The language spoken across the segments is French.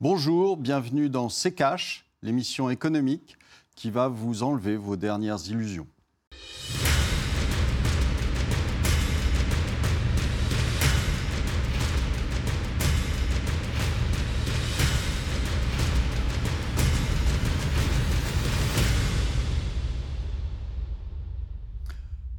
Bonjour, bienvenue dans C'est Cash, l'émission économique qui va vous enlever vos dernières illusions.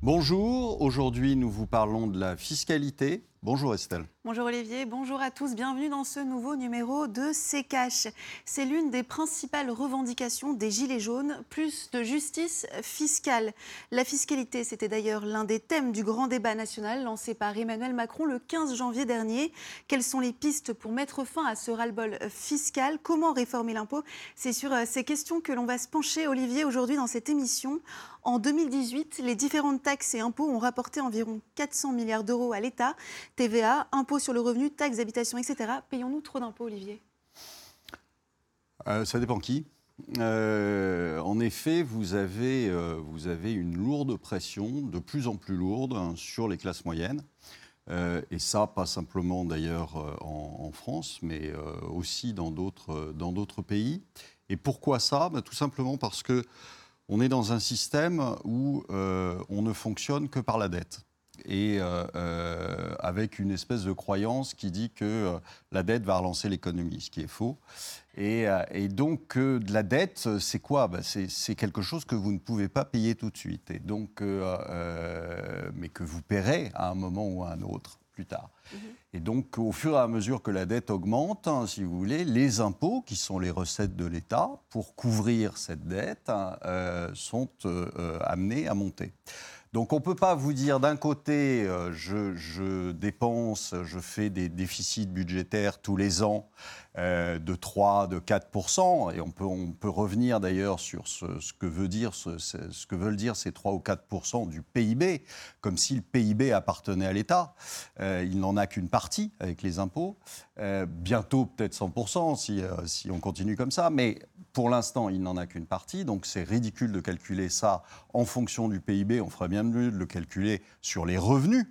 Bonjour, aujourd'hui nous vous parlons de la fiscalité. Bonjour Estelle. Bonjour Olivier, bonjour à tous, bienvenue dans ce nouveau numéro de C'est Cash. C'est l'une des principales revendications des Gilets jaunes, plus de justice fiscale. La fiscalité, c'était d'ailleurs l'un des thèmes du grand débat national lancé par Emmanuel Macron le 15 janvier dernier. Quelles sont les pistes pour mettre fin à ce ras-le-bol fiscal? Comment réformer l'impôt? C'est sur euh, ces questions que l'on va se pencher, Olivier, aujourd'hui dans cette émission. En 2018, les différentes taxes et impôts ont rapporté environ 400 milliards d'euros à l'État. TVA, impôts sur le revenu, taxes d'habitation, etc. Payons-nous trop d'impôts, Olivier? Euh, Ça dépend qui. Euh, en effet, vous avez, euh, vous avez une lourde pression, de plus en plus lourde, hein, sur les classes moyennes. et ça, pas simplement d'ailleurs en, France, mais aussi dans d'autres pays. Et pourquoi ça? Ben, Tout simplement parce que on est dans un système où on ne fonctionne que par la dette et euh, euh, avec une espèce de croyance qui dit que euh, la dette va relancer l'économie, ce qui est faux. Et, donc, de la dette, c'est quoi? Ben, C'est quelque chose que vous ne pouvez pas payer tout de suite, et donc, mais que vous paierez à un moment ou à un autre plus tard. Mhm. Et donc, au fur et à mesure que la dette augmente, hein, si vous voulez, les impôts, qui sont les recettes de l'État, pour couvrir cette dette, hein, sont amenés à monter. Donc on ne peut pas vous dire d'un côté, euh, je, dépense, je fais des déficits budgétaires tous les ans euh, de 3, de 4 et on peut, on peut revenir d'ailleurs sur ce, que veut dire, ce, que veulent dire ces 3 ou 4 du PIB, comme si le PIB appartenait à l'État. Euh, il n'en a qu'une partie avec les impôts. bientôt peut-être 100 si, si on continue comme ça, mais pour l'instant, il n'en a qu'une partie, donc c'est ridicule de calculer ça en fonction du PIB. On ferait bien mieux de le calculer sur les revenus.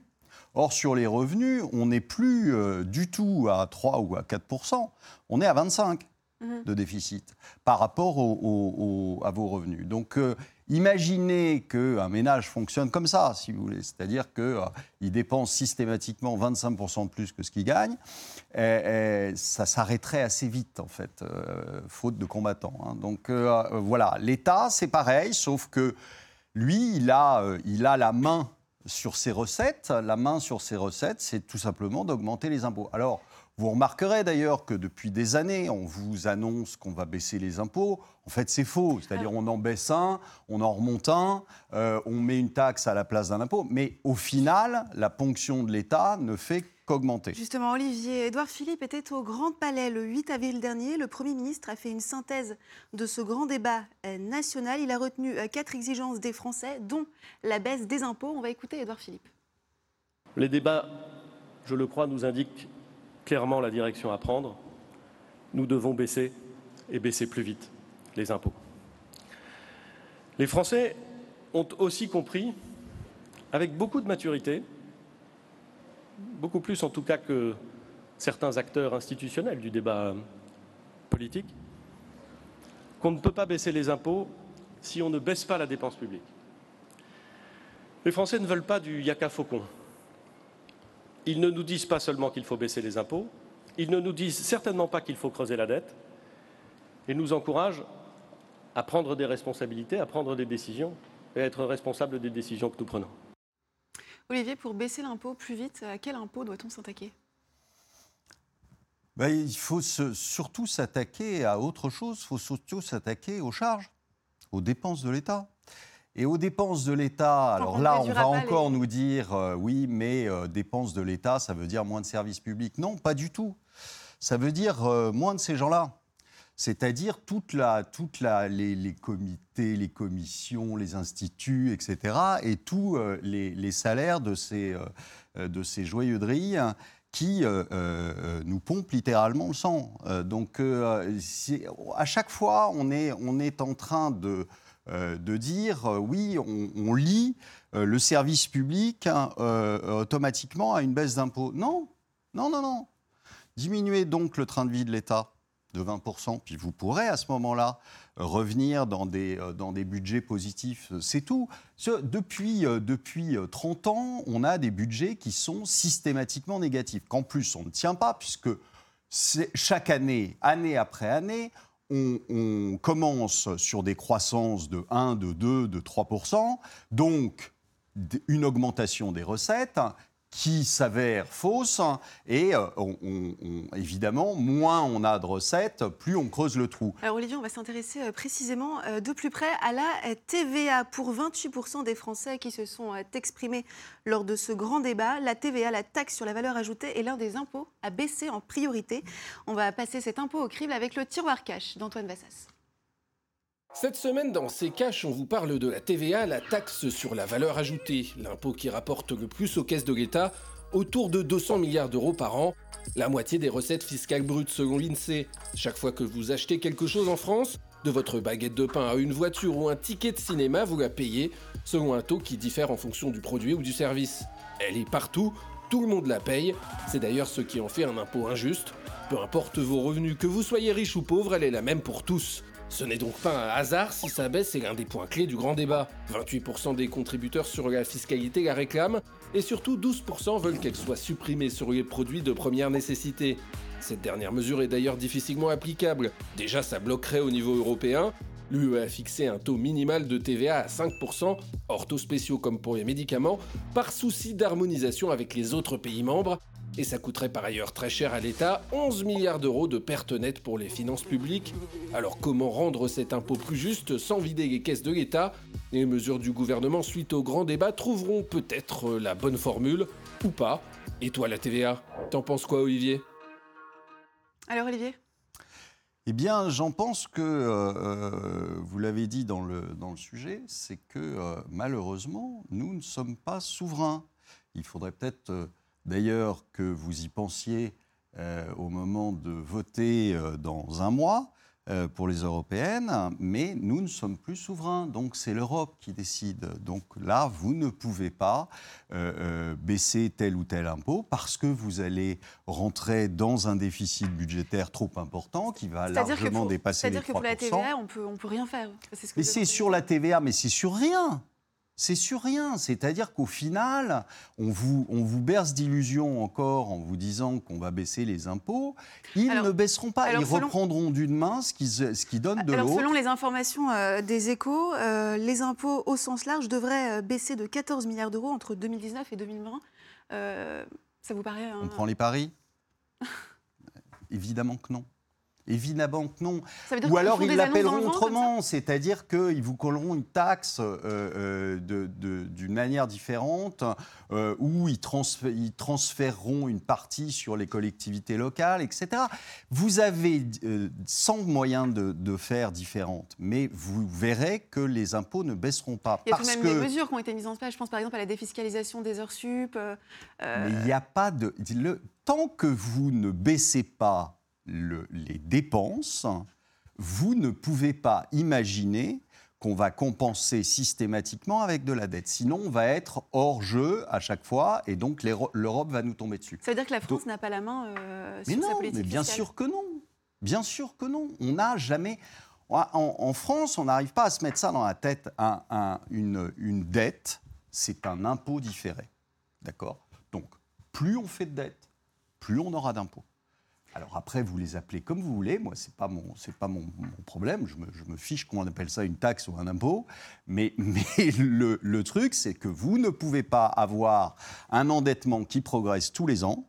Or, sur les revenus, on n'est plus euh, du tout à 3 ou à 4% on est à 25 mhm. de déficit par rapport à vos revenus. Donc, euh, Imaginez qu'un ménage fonctionne comme ça, si vous voulez, c'est-à-dire qu'il euh, dépense systématiquement 25% de plus que ce qu'il gagne, et, ça s'arrêterait assez vite, en fait, faute de combattants. Hein. Donc voilà, l'État, c'est pareil, sauf que lui, il a, il a la main sur ses recettes. La main sur ses recettes, c'est tout simplement d'augmenter les impôts. Alors, vous remarquerez d'ailleurs que depuis des années, on vous annonce qu'on va baisser les impôts. En fait, c'est faux. C'est-à-dire, on en baisse un, on en remonte un, euh, on met une taxe à la place d'un impôt. Mais au final, la ponction de l'État ne fait qu'augmenter. Justement, Olivier, Édouard Philippe était au Grand Palais le 8 avril dernier. Le Premier ministre a fait une synthèse de ce grand débat euh, national. Il a retenu euh, quatre exigences des Français, dont la baisse des impôts. On va écouter Édouard Philippe. Les débats, je le crois, nous indiquent clairement la direction à prendre. Nous devons baisser et baisser plus vite les impôts. Les Français ont aussi compris, avec beaucoup de maturité, beaucoup plus en tout cas que certains acteurs institutionnels du débat politique, qu'on ne peut pas baisser les impôts si on ne baisse pas la dépense publique. Les Français ne veulent pas du yaka faucon. Ils ne nous disent pas seulement qu'il faut baisser les impôts, ils ne nous disent certainement pas qu'il faut creuser la dette, et nous encouragent à prendre des responsabilités, à prendre des décisions et à être responsables des décisions que nous prenons. Olivier, pour baisser l'impôt plus vite, à quel impôt doit-on s'attaquer? Ben, Il faut surtout s'attaquer à autre chose, il faut surtout s'attaquer aux charges, aux dépenses de l'État. Et aux dépenses de l'État, alors là, on va encore nous dire, euh, oui, mais euh, dépenses de l'État, ça veut dire moins de services publics. Non, pas du tout. Ça veut dire euh, moins de ces gens-là. C'est-à-dire toute la, toute la, les, comités, les commissions, les instituts, etc., et tous les, salaires de ces, de ces joyeux qui nous pompent littéralement le sang. donc, à chaque fois, on est, on est en train de euh, de dire euh, oui, on, lie euh, le service public hein, automatiquement à une baisse d'impôts. Non, non, non, non. Diminuez donc le train de vie de l'État. De 20%, puis vous pourrez à ce moment-là revenir dans des, euh, dans des budgets positifs, c'est tout. Depuis, euh, depuis 30 ans, on a des budgets qui sont systématiquement négatifs, qu'en plus on ne tient pas, puisque chaque année, année après année, on, on, commence sur des croissances de 1, de 2, de 3%, donc une augmentation des recettes qui s'avère fausse. Et euh, évidemment, moins on a de recettes, plus on creuse le trou. Alors Olivier, on va s'intéresser euh, précisément euh, de plus près à la TVA. Pour 28% des Français qui se sont exprimés lors de ce grand débat, la TVA, la taxe sur la valeur ajoutée, est l'un des impôts à baisser en priorité. On va passer cet impôt au crible avec le tiroir cash d'Antoine Vassas. Cette semaine, dans ces caches, on vous parle de la TVA, la taxe sur la valeur ajoutée, l'impôt qui rapporte le plus aux caisses de l'État, autour de 200 milliards d'euros par an, la moitié des recettes fiscales brutes selon l'INSEE. Chaque fois que vous achetez quelque chose en France, de votre baguette de pain à une voiture ou un ticket de cinéma, vous la payez selon un taux qui diffère en fonction du produit ou du service. Elle est partout, tout le monde la paye, c'est d'ailleurs ce qui en fait un impôt injuste. Peu importe vos revenus, que vous soyez riche ou pauvre, elle est la même pour tous. Ce n'est donc pas un hasard si ça baisse, c'est l'un des points clés du grand débat. 28% des contributeurs sur la fiscalité la réclament, et surtout 12% veulent qu'elle soit supprimée sur les produits de première nécessité. Cette dernière mesure est d'ailleurs difficilement applicable. Déjà, ça bloquerait au niveau européen. L'UE a fixé un taux minimal de TVA à 5%, hors taux spéciaux comme pour les médicaments, par souci d'harmonisation avec les autres pays membres, et ça coûterait par ailleurs très cher à l'État, 11 milliards d'euros de pertes nettes pour les finances publiques. Alors comment rendre cet impôt plus juste sans vider les caisses de l'État? Les mesures du gouvernement suite au grand débat trouveront peut-être la bonne formule, ou pas. Et toi la TVA T'en penses quoi Olivier? Alors Olivier? Eh bien, j'en pense que, euh, euh, vous l'avez dit dans le, dans le sujet, c'est que euh, malheureusement, nous ne sommes pas souverains. Il faudrait peut-être d'ailleurs que vous y pensiez euh, au moment de voter euh, dans un mois euh, pour les européennes, mais nous ne sommes plus souverains, donc c'est l'Europe qui décide. Donc là, vous ne pouvez pas baisser tel ou tel impôt parce que vous allez rentrer dans un déficit budgétaire trop important qui va largement dépasser les 3%. C'est-à-dire que pour la TVA, on peut, ne on peut rien faire. mais c'est sur la TVA, mais c'est sur rien c'est sur rien. C'est-à-dire qu'au final, on vous, on vous berce d'illusions encore en vous disant qu'on va baisser les impôts. Ils ne baisseront pas. Ils reprendront d'une main ce qui, ce qui donne de l'autre. Selon les informations euh, des échos, euh, les impôts au sens large devraient euh, baisser de 14 milliards d'euros entre 2019 et 2020. ça vous paraît... On prend les paris? Évidemment que non. Évidemment que non. Ou alors ils l'appelleront autrement, c'est-à-dire qu'ils vous colleront une taxe euh, euh, d'une manière différente, euh, ou ils, transféreront une partie sur les collectivités locales, etc. Vous avez 100 moyens de, faire différentes, mais vous verrez que les impôts ne baisseront pas. Il y a tout de même des mesures qui ont été mises en place. Je pense par exemple à la défiscalisation des heures sup. Mais il n'y a pas de... Le, tant que vous ne baissez pas les dépenses, vous ne pouvez pas imaginer qu'on va compenser systématiquement avec de la dette. Sinon, on va être hors jeu à chaque fois et donc l'Europe va nous tomber dessus. Ça veut dire que la France n'a pas la main euh, sur mais sa politique Mais bien sûr que non. Bien sûr que non. On n'a jamais... En, France, on n'arrive pas à se mettre ça dans la tête. une, une dette, c'est un impôt différé. D'accord? Donc, plus on fait de dette, plus on aura d'impôts. Alors après, vous les appelez comme vous voulez. Moi, ce n'est pas, mon, pas mon, problème. Je me, je me fiche qu'on appelle ça une taxe ou un impôt. Mais, mais le, le truc, c'est que vous ne pouvez pas avoir un endettement qui progresse tous les ans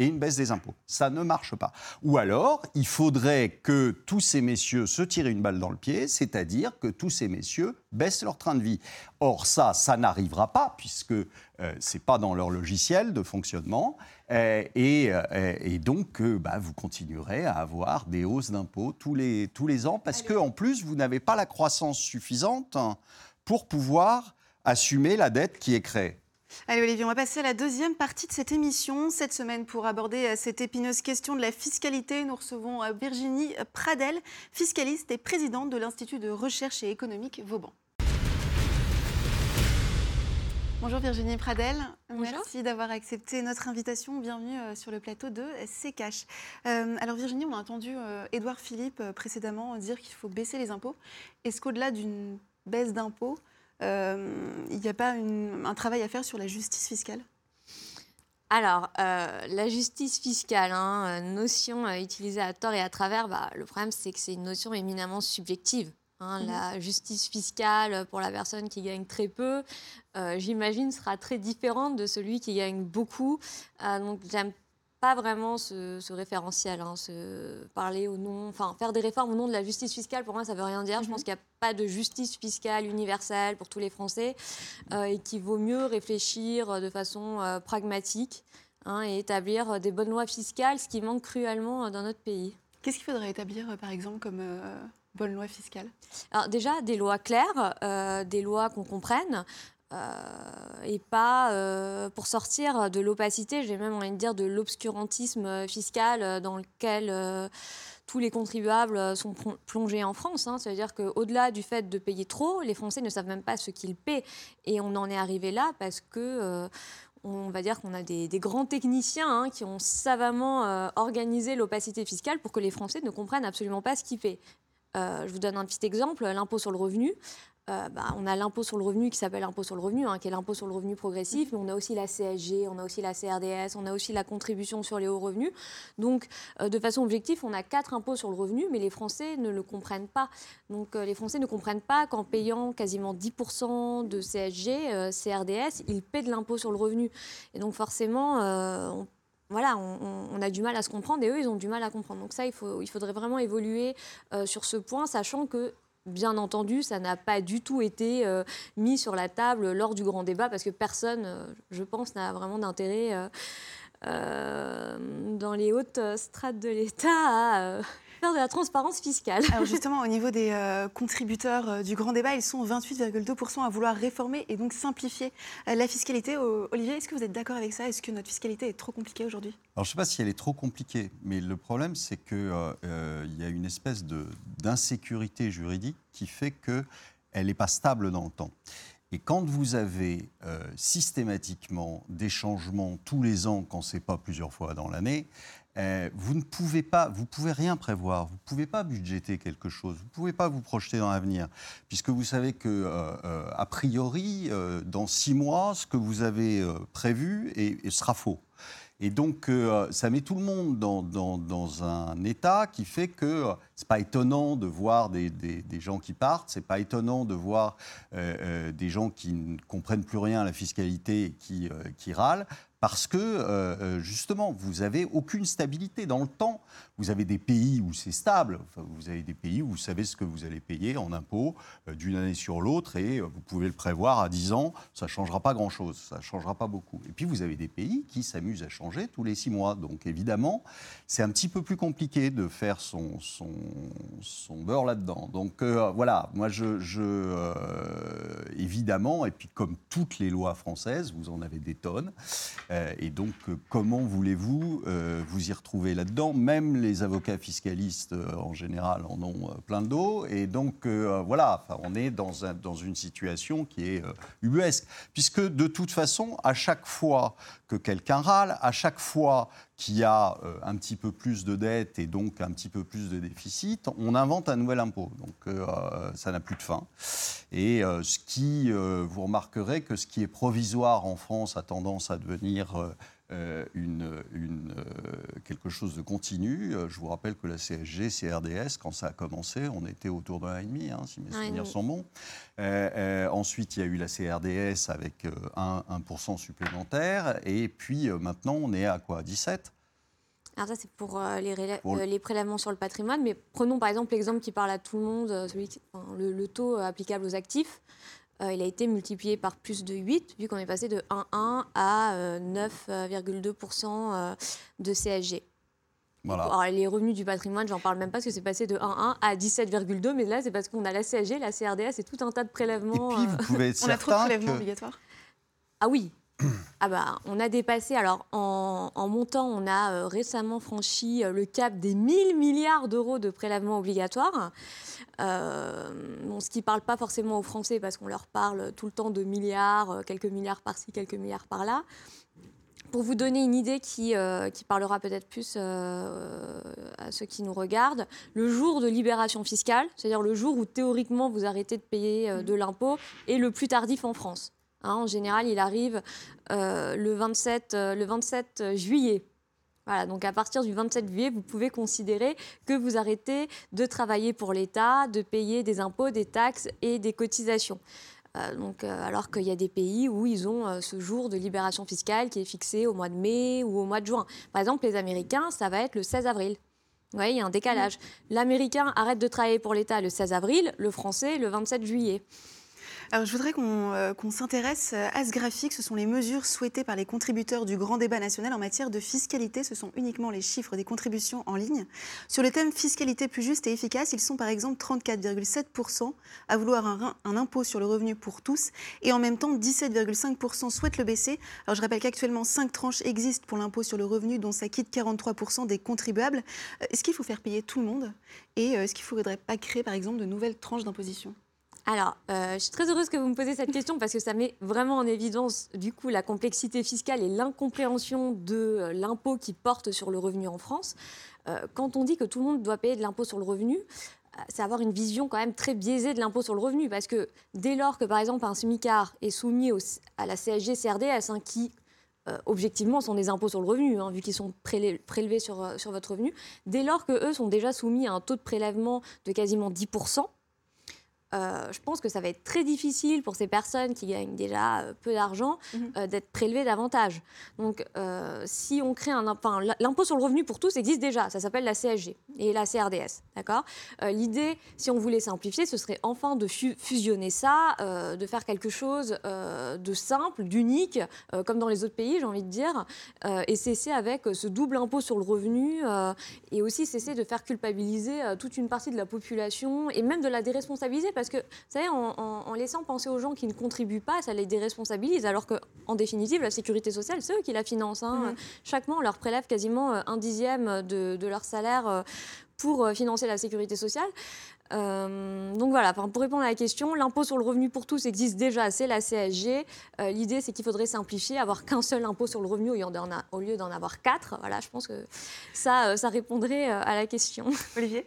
et une baisse des impôts. Ça ne marche pas. Ou alors, il faudrait que tous ces messieurs se tirent une balle dans le pied, c'est-à-dire que tous ces messieurs baissent leur train de vie. Or, ça, ça n'arrivera pas, puisque euh, ce n'est pas dans leur logiciel de fonctionnement. Euh, euh, et, donc, bah, vous continuerez à avoir des hausses d'impôts tous les, tous les ans, parce qu'en plus, vous n'avez pas la croissance suffisante pour pouvoir assumer la dette qui est créée. Allez Olivier, on va passer à la deuxième partie de cette émission. Cette semaine, pour aborder euh, cette épineuse question de la fiscalité, nous recevons euh, Virginie Pradel, fiscaliste et présidente de l'Institut de recherche et économique Vauban. Bonjour Virginie Pradel. Bonjour. Merci d'avoir accepté notre invitation. Bienvenue euh, sur le plateau de CKH. Euh, alors Virginie, on a entendu Édouard Philippe précédemment dire qu'il faut baisser les impôts. Est-ce qu'au-delà d'une baisse d'impôts, il n'y a pas une- un travail à faire sur la justice fiscale? Alors, euh, la justice fiscale, hein, euh, notion euh, utilisée à tort et à travers, bah, le problème c'est que c'est une notion éminemment subjective. hein. Mhm. La justice fiscale pour la personne qui gagne très peu, euh, j'imagine, sera très différente de celui qui gagne beaucoup. Euh, donc, j'aime pas vraiment ce, ce référentiel, hein, parler au nom, enfin faire des réformes au nom de la justice fiscale. Pour moi, ça veut rien dire. Je Mhm. pense qu'il n'y a pas de justice fiscale universelle pour tous les Français euh, et qu'il vaut mieux réfléchir de façon euh, pragmatique hein, et établir euh, des bonnes lois fiscales, ce qui manque cruellement dans notre pays. Qu'est-ce qu'il faudrait établir, par exemple, comme euh, bonne loi fiscale? Alors déjà, des lois claires, euh, des lois qu'on comprenne. Euh, et pas euh, pour sortir de l'opacité, j'ai même envie de dire de l'obscurantisme euh, fiscal dans lequel tous les contribuables sont plon- plongés en France. hein. C'est-à-dire qu'au-delà du fait de payer trop, les Français ne savent même pas ce qu'ils paient. Et on en est arrivé là parce que on va dire qu'on a des, grands techniciens hein, qui ont savamment organisé l'opacité fiscale pour que les Français ne comprennent absolument pas ce qu'ils paient. Je vous donne un petit exemple, l'impôt sur le revenu. Euh, bah, on a l'impôt sur le revenu qui s'appelle l'impôt sur le revenu, hein, qui est l'impôt sur le revenu progressif, mais on a aussi la CSG, on a aussi la CRDS, on a aussi la contribution sur les hauts revenus. Donc, euh, de façon objective, on a quatre impôts sur le revenu, mais les Français ne le comprennent pas. Donc, euh, les Français ne comprennent pas qu'en payant quasiment 10% de CSG, CRDS, ils paient de l'impôt sur le revenu. Et donc, forcément, on voilà, on, a du mal à se comprendre et eux, ils ont du mal à comprendre. Donc ça, il, faudrait vraiment évoluer sur ce point, sachant que, bien entendu, ça n'a pas du tout été euh, mis sur la table lors du grand débat, parce que personne, euh, je pense, n'a vraiment d'intérêt euh, dans les hautes strates de l'État à faire de la transparence fiscale. Alors justement, au niveau des euh, contributeurs euh, du grand débat, ils sont 28,2% à vouloir réformer et donc simplifier euh, la fiscalité. O- Olivier, est-ce que vous êtes d'accord avec ça? Est-ce que notre fiscalité est trop compliquée aujourd'hui? Alors, je ne sais pas si elle est trop compliquée, mais le problème, c'est qu'il y a une espèce d'insécurité juridique qui fait qu'elle n'est pas stable dans le temps. Et quand vous avez euh, systématiquement des changements tous les ans, quand ce n'est pas plusieurs fois dans l'année, euh, vous ne pouvez pas, vous pouvez rien prévoir, vous ne pouvez pas budgéter quelque chose, vous ne pouvez pas vous projeter dans l'avenir, puisque vous savez que, euh, euh, a priori, dans six mois, ce que vous avez prévu est- sera faux. Et donc, ça met tout le monde dans, dans- un état qui fait que euh, c'est pas étonnant de voir des, des- gens qui partent, c'est pas étonnant de voir des gens qui ne comprennent plus rien à la fiscalité et qui, qui râlent, parce que euh, euh, justement, vous avez aucune stabilité dans le temps. Vous avez des pays où c'est stable, vous avez des pays où vous savez ce que vous allez payer en impôts euh, d'une année sur l'autre et vous pouvez le prévoir à 10 ans, ça ne changera pas grand-chose, ça ne changera pas beaucoup. Et puis vous avez des pays qui s'amusent à changer tous les 6 mois. Donc évidemment, c'est un petit peu plus compliqué de faire son, beurre là-dedans. Donc voilà, moi je, évidemment, et puis comme toutes les lois françaises, vous en avez des tonnes. Euh, et donc, euh, comment voulez-vous euh, vous y retrouver là-dedans? Même les avocats fiscalistes, en général, en ont plein le dos. Et donc, voilà, on est dans, dans une situation qui est ubuesque. Puisque, de toute façon, à chaque fois que quelqu'un râle, à chaque fois qu'il y a euh, un petit peu plus de dettes et donc un petit peu plus de déficit, on invente un nouvel impôt. Donc, euh, ça n'a plus de fin. Et euh, ce qui, vous remarquerez que ce qui est provisoire en France a tendance à devenir une, une, euh, quelque chose de continu. Euh, je vous rappelle que la CSG, CRDS, quand ça a commencé, on était autour d'un et demi, hein, si mes et souvenirs sont bons. Euh, euh, ensuite, il y a eu la CRDS avec euh, 1, 1% supplémentaire. Et puis euh, maintenant, on est à quoi 17 Alors ça, c'est pour, euh, les, rélè- Pour le- euh, les prélèvements sur le patrimoine. Mais prenons par exemple l'exemple qui parle à tout le monde, euh, celui qui- enfin, le, le taux euh, applicable aux actifs. Euh, il a été multiplié par plus de 8, vu qu'on est passé de 1,1 à euh, 9,2% euh, de CSG. Voilà. Alors, les revenus du patrimoine, j'en parle même pas parce que c'est passé de 1,1 à 17,2, mais là c'est parce qu'on a la CSG, la CRDS et tout un tas de Et prélèvements. puis, euh. vous pouvez être On a trop de prélèvements que... obligatoires Ah oui, ah bah, on a dépassé, alors en, montant, on a euh, récemment franchi euh, le cap des 1000 milliards d'euros de prélèvements obligatoires. ce qui ne parle pas forcément aux Français parce qu'on leur parle tout le temps de milliards, quelques milliards par-ci, quelques milliards par-là. Pour vous donner une idée qui, euh, qui parlera peut-être plus euh, à ceux qui nous regardent, le jour de libération fiscale, c'est-à-dire le jour où théoriquement vous arrêtez de payer euh, de l'impôt, est le plus tardif en France. Hein, en général, il arrive le, 27, le 27 juillet. Voilà, donc à partir du 27 juillet, vous pouvez considérer que vous arrêtez de travailler pour l'État, de payer des impôts, des taxes et des cotisations. Euh, donc, euh, alors qu'il y a des pays où ils ont euh, ce jour de libération fiscale qui est fixé au mois de mai ou au mois de juin. Par exemple, les Américains, ça va être le 16 avril. Vous voyez, il y a un décalage. L'Américain arrête de travailler pour l'État le 16 avril, le Français le 27 juillet. Alors, je voudrais euh, qu'on s'intéresse à ce graphique. Ce sont les mesures souhaitées par les contributeurs du grand débat national en matière de fiscalité. Ce sont uniquement les chiffres des contributions en ligne. Sur le thème fiscalité plus juste et efficace, ils sont par exemple 34,7% à vouloir un, impôt sur le revenu pour tous et en même temps 17,5% souhaitent le baisser. Alors, je rappelle qu'actuellement, 5 tranches existent pour l'impôt sur le revenu dont ça quitte 43% des contribuables. Euh, est-ce qu'il faut faire payer tout le monde Et euh, est-ce qu'il ne faudrait pas créer par exemple de nouvelles tranches d'imposition? Alors, euh, je suis très heureuse que vous me posiez cette question parce que ça met vraiment en évidence du coup la complexité fiscale et l'incompréhension de euh, l'impôt qui porte sur le revenu en France. Euh, quand on dit que tout le monde doit payer de l'impôt sur le revenu, c'est avoir une vision quand même très biaisée de l'impôt sur le revenu parce que dès lors que par exemple un SMICAR est soumis à la CSG CRDS hein, qui objectivement sont des impôts sur le revenu, hein, vu qu'ils sont prélevés sur, sur votre revenu, dès lors que eux sont déjà soumis à un taux de prélèvement de quasiment 10%, euh, je pense que ça va être très difficile pour ces personnes qui gagnent déjà euh, peu d'argent mhm. euh, d'être prélevées davantage. Donc, si on crée un enfin, l'impôt sur le revenu pour tous existe déjà, ça s'appelle la CSG et la CRDS, d'accord? L'idée, si on voulait simplifier, ce serait enfin de fusionner ça, de faire quelque chose de simple, d'unique, comme dans les autres pays, j'ai envie de dire, et cesser avec ce double impôt sur le revenu et aussi cesser de faire culpabiliser toute une partie de la population et même de la déresponsabiliser parce que, vous savez, en, laissant penser aux gens qui ne contribuent pas, ça les déresponsabilise, alors qu'en définitive, la sécurité sociale, c'est eux qui la financent. Hein. Mhm. Chaque mois, on leur prélève quasiment euh, un dixième de, leur salaire euh, pour euh, financer la sécurité sociale. donc voilà, pour répondre à la question, l'impôt sur le revenu pour tous existe déjà, c'est la CSG. L'idée, c'est qu'il faudrait simplifier, avoir qu'un seul impôt sur le revenu au lieu d'en avoir quatre. Voilà, je pense que ça, ça répondrait à la question. Olivier?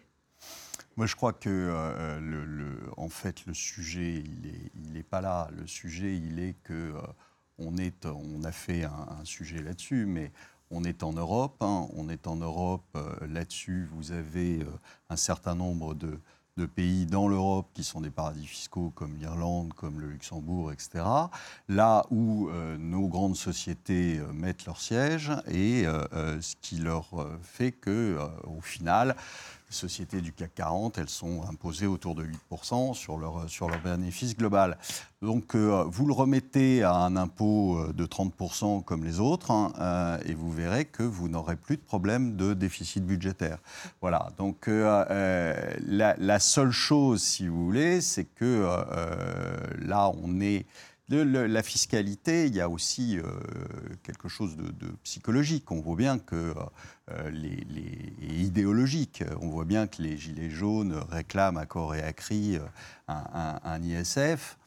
Moi, je crois que, euh, le, en fait, le sujet, il n'est est pas là. Le sujet, il est que euh, on, est, on a fait un, sujet là-dessus, mais on est en Europe. Hein. on est en Europe. Euh, là-dessus, vous avez un certain nombre de, de pays dans l'Europe qui sont des paradis fiscaux comme l'Irlande, comme le Luxembourg, etc. Là où nos grandes sociétés mettent leur siège et ce qui leur fait que, au final, sociétés du CAC 40, elles sont imposées autour de 8% sur leur, sur leur bénéfice global. Donc euh, vous le remettez à un impôt euh, de 30% comme les autres hein, euh, et vous verrez que vous n'aurez plus de problème de déficit budgétaire. Voilà, donc la, la, seule chose, si vous voulez, c'est que là, on est la fiscalité, il y a aussi euh, quelque chose de, psychologique. On voit bien que euh, les, idéologique. On voit bien que les gilets jaunes réclament à corps et à cri euh, un ISF.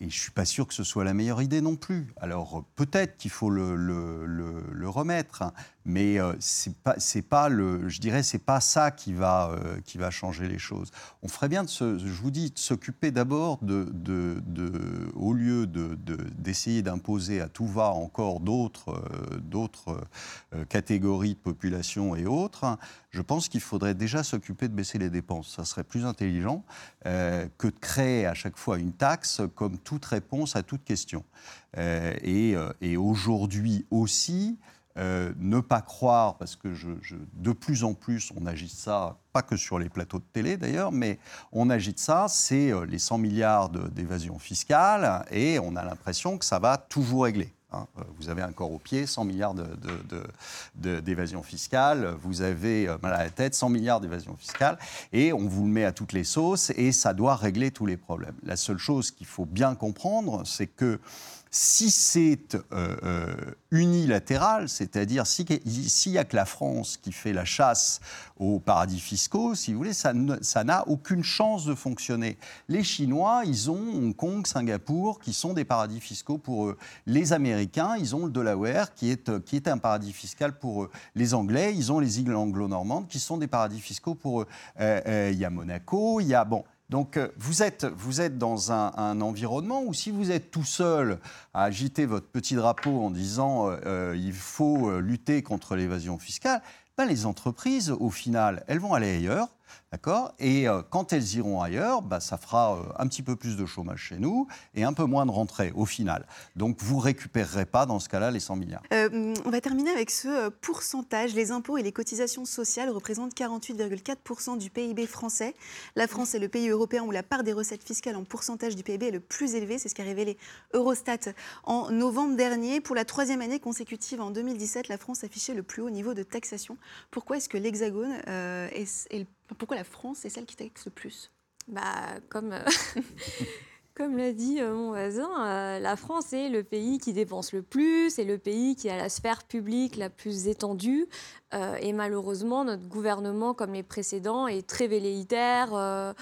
Et je ne suis pas sûr que ce soit la meilleure idée non plus. Alors peut-être qu'il faut le, remettre, hein, mais euh, c'est pas, pas le, je dirais, c'est pas ça qui va, euh, qui va changer les choses. On ferait bien de se, je vous dis, s'occuper d'abord de, de, de, au lieu de, d'essayer d'imposer à tout va encore d'autres, euh, d'autres catégories de population et autres. Hein, je pense qu'il faudrait déjà s'occuper de baisser les dépenses. Ça serait plus intelligent que de créer à chaque fois une taxe comme toute réponse à toute question. Euh, euh, et, aujourd'hui aussi, euh, ne pas croire, parce que de plus en plus on agite ça, pas que sur les plateaux de télé d'ailleurs, mais on agite ça, c'est les 100 milliards d'évasion fiscale, et on a l'impression que ça va toujours régler. Hein. Vous avez un corps au pied, 100 milliards d'évasion fiscale, vous avez mal à la tête, 100 milliards d'évasion fiscale, et on vous le met à toutes les sauces, et ça doit régler tous les problèmes. La seule chose qu'il faut bien comprendre, c'est que Si c'est unilatéral, c'est-à-dire s'il n'y a que la France qui fait la chasse aux paradis fiscaux, si vous voulez, ça n'a aucune chance de fonctionner. Les Chinois, ils ont Hong Kong, Singapour, qui sont des paradis fiscaux pour eux. Les Américains, ils ont le Delaware, qui est, qui est un paradis fiscal pour eux. Les Anglais, ils ont les îles anglo-normandes, qui sont des paradis fiscaux pour eux. Euh, euh, il y a Monaco, il y a... Bon, donc euh, vous êtes, vous êtes dans un, environnement où si vous êtes tout seul à agiter votre petit drapeau en disant il faut lutter contre l'évasion fiscale, ben, les entreprises, au final, elles vont aller ailleurs. D'accord? Et euh, quand elles iront ailleurs, bah, ça fera euh, un petit peu plus de chômage chez nous et un peu moins de rentrée au final. Donc vous ne récupérerez pas dans ce cas-là les 100 milliards. Euh, on va terminer avec ce pourcentage. Les impôts et les cotisations sociales représentent 48,4% du PIB français. La France est le pays européen où la part des recettes fiscales en pourcentage du PIB est le plus élevé. C'est ce qu'a révélé Eurostat en novembre dernier. Pour la troisième année consécutive en 2017, la France affichait le plus haut niveau de taxation. Pourquoi est-ce que l'Hexagone est, est le pourquoi la France est celle qui taxe le plus? Bah, comme, euh, comme l'a dit euh, mon voisin, euh, la France est le pays qui dépense le plus, c'est le pays qui a la sphère publique la plus étendue. Euh, et malheureusement, notre gouvernement, comme les précédents, est très velléitaire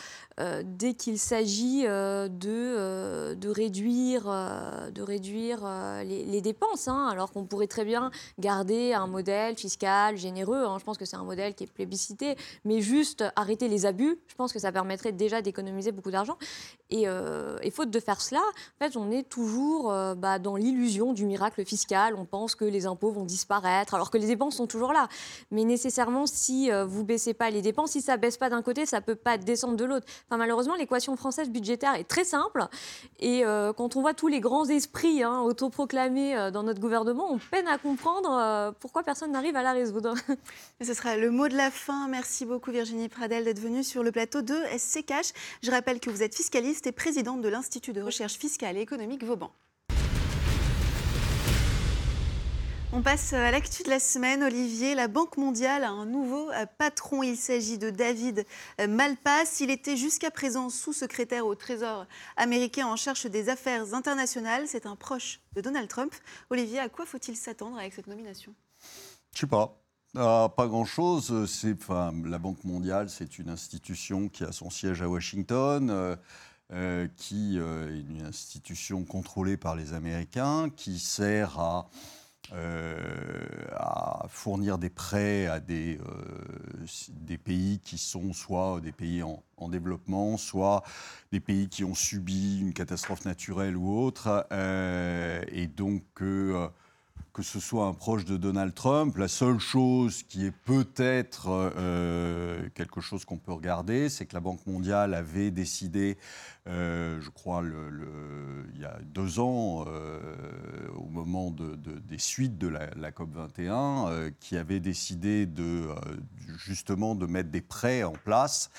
dès qu'il s'agit de, de réduire, de réduire les, dépenses, hein, alors qu'on pourrait très bien garder un modèle fiscal généreux. Hein. je pense que c'est un modèle qui est plébiscité, mais juste arrêter les abus, je pense que ça permettrait déjà d'économiser beaucoup d'argent. Et, faute de faire cela, en fait, on est toujours bah, dans l'illusion du miracle fiscal. On pense que les impôts vont disparaître, alors que les dépenses sont toujours là. Mais nécessairement, si euh, vous baissez pas les dépenses, si ça baisse pas d'un côté, ça peut pas descendre de l'autre. Enfin, malheureusement, l'équation française budgétaire est très simple. Et euh, quand on voit tous les grands esprits hein, autoproclamés euh, dans notre gouvernement, on peine à comprendre pourquoi personne n'arrive à la résoudre. Ce sera le mot de la fin. Merci beaucoup Virginie Pradel d'être venue sur le plateau de SC Cash. Je rappelle que vous êtes fiscaliste et présidente de l'Institut de recherche fiscale et économique Vauban. On passe à l'actu de la semaine. Olivier, la Banque mondiale a un nouveau euh, patron. Il s'agit de David euh, Malpass. Il était jusqu'à présent sous-secrétaire au Trésor américain en charge des affaires internationales. C'est un proche de Donald Trump. Olivier, à quoi faut-il s'attendre avec cette nomination? Je sais pas. Euh, pas grand-chose. La Banque mondiale, c'est une institution qui a son siège à Washington. Qui est une institution contrôlée par les Américains, qui sert à euh, fournir des prêts à des, euh, pays qui sont soit des pays en, développement, soit des pays qui ont subi une catastrophe naturelle ou autre. Euh, et donc, que ce soit un proche de Donald Trump, la seule chose qui est peut-être euh, quelque chose qu'on peut regarder, c'est que la Banque mondiale avait décidé, euh, je crois, il y a deux ans, euh, au moment de, des suites de la, la COP 21, qui avait décidé de justement de mettre des prêts en place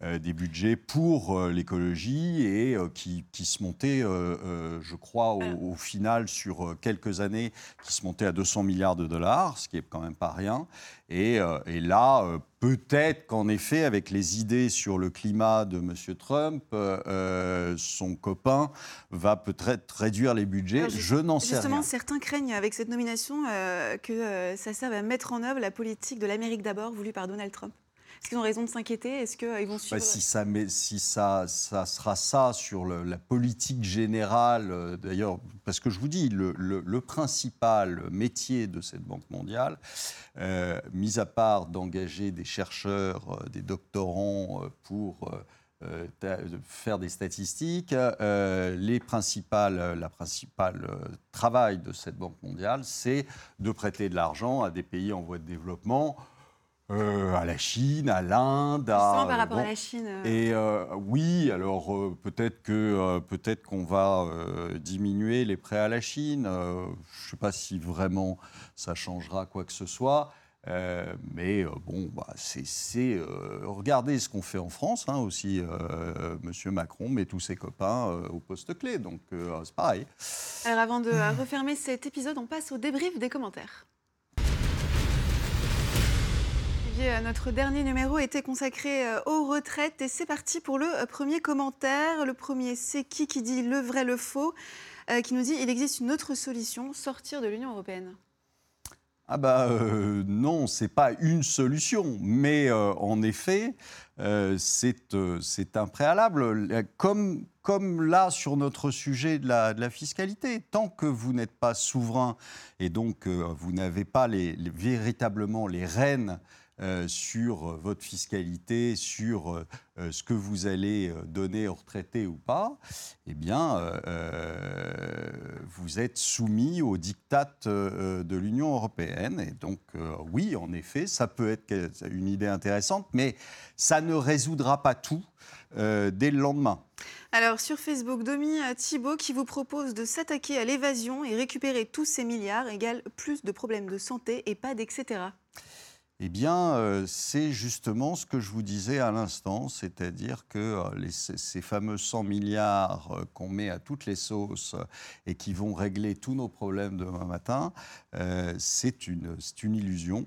des budgets pour euh, l'écologie et euh, qui, se montaient, je crois, au, final, sur quelques années, qui se montaient à 200 milliards de dollars, ce qui est quand même pas rien. Et, là, peut-être qu'en effet, avec les idées sur le climat de M. Trump, son copain va peut-être réduire les budgets. je n'en sais rien. Justement, certains craignent avec cette nomination que ça serve à mettre en œuvre la politique de l'Amérique d'abord voulue par Donald Trump. Est-ce qu'ils ont raison de s'inquiéter? Est-ce qu'ils euh, vont suivre bah, Si, ça, si ça, ça sera ça sur la politique générale, euh, d'ailleurs, parce que je vous dis, le, principal métier de cette Banque mondiale, euh, mis à part d'engager des chercheurs, des doctorants pour... faire des statistiques, les principales, la principale travail de cette Banque mondiale, c'est de prêter de l'argent à des pays en voie de développement euh, à la Chine, à l'Inde. Justement par rapport à la Chine. Euh. Et euh, oui, alors peut-être que peut-être qu'on va diminuer les prêts à la Chine. je ne sais pas si vraiment ça changera quoi que ce soit. mais bon, bah, c'est regardez ce qu'on fait en France hein, aussi. Monsieur Macron met tous ses copains au poste clé, donc c'est pareil. Alors avant de refermer cet épisode, on passe au débrief des commentaires. Euh, notre dernier numéro était consacré euh, aux retraites et c'est parti pour le euh, premier commentaire. Le premier, c'est qui qui dit le vrai, le faux qui nous dit il existe une autre solution, sortir de l'Union européenne. Ah bah euh, non, c'est pas une solution, mais en effet, euh, c'est un préalable. Comme, comme là sur notre sujet de la, fiscalité, tant que vous n'êtes pas souverain et donc vous n'avez pas véritablement les rênes euh, sur votre fiscalité, sur euh, euh, ce que vous allez euh, donner aux retraités ou pas, eh bien, euh, euh, vous êtes soumis aux dictates euh, de l'Union européenne. Et donc, euh, oui, en effet, ça peut être une idée intéressante, mais ça ne résoudra pas tout euh, dès le lendemain. Alors sur Facebook, Domi euh, Thibault qui vous propose de s'attaquer à l'évasion et récupérer tous ces milliards égale plus de problèmes de santé, EHPAD, etc. Eh bien, euh, c'est justement ce que je vous disais à l'instant, c'est-à-dire que euh, ces fameux 100 milliards euh, qu'on met à toutes les sauces et qui vont régler tous nos problèmes demain matin, c'est une, illusion.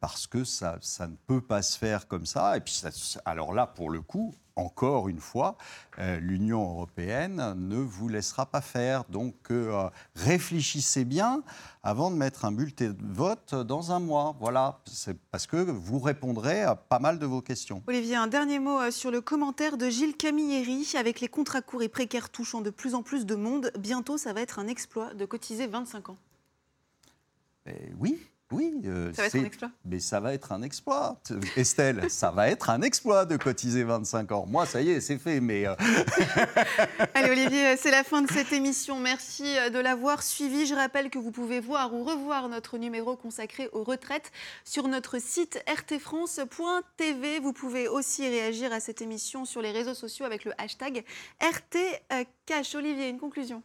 parce que ça, ne peut pas se faire comme ça. Et puis, alors là, pour le coup, encore une fois, euh, l'Union européenne ne vous laissera pas faire. Donc, euh, réfléchissez bien avant de mettre un bulletin de vote dans un mois. Voilà, c'est parce que vous répondrez à pas mal de vos questions. Olivier, un dernier mot euh, sur le commentaire de Gilles Camilleri. Avec les contrats courts et précaires touchant de plus en plus de monde, bientôt ça va être un exploit de cotiser 25 ans. Mais oui, oui. euh, Ça va être un exploit Mais ça va être un exploit. Estelle, ça va être un exploit de cotiser 25 ans. Moi, ça y est, c'est fait, mais... euh, Allez Olivier, euh, c'est la fin de cette émission. Merci de l'avoir suivi. Je rappelle que vous pouvez voir ou revoir notre numéro consacré aux retraites sur notre site rtfrance.tv. Vous pouvez aussi réagir à cette émission sur les réseaux sociaux avec le hashtag RTCash. Olivier, une conclusion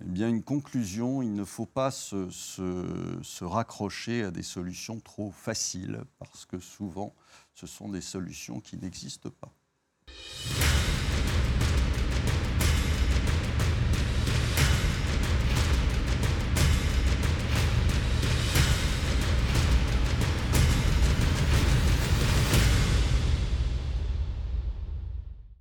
eh bien, une conclusion, il ne faut pas se, se, raccrocher à des solutions trop faciles, parce que souvent, ce sont des solutions qui n'existent pas.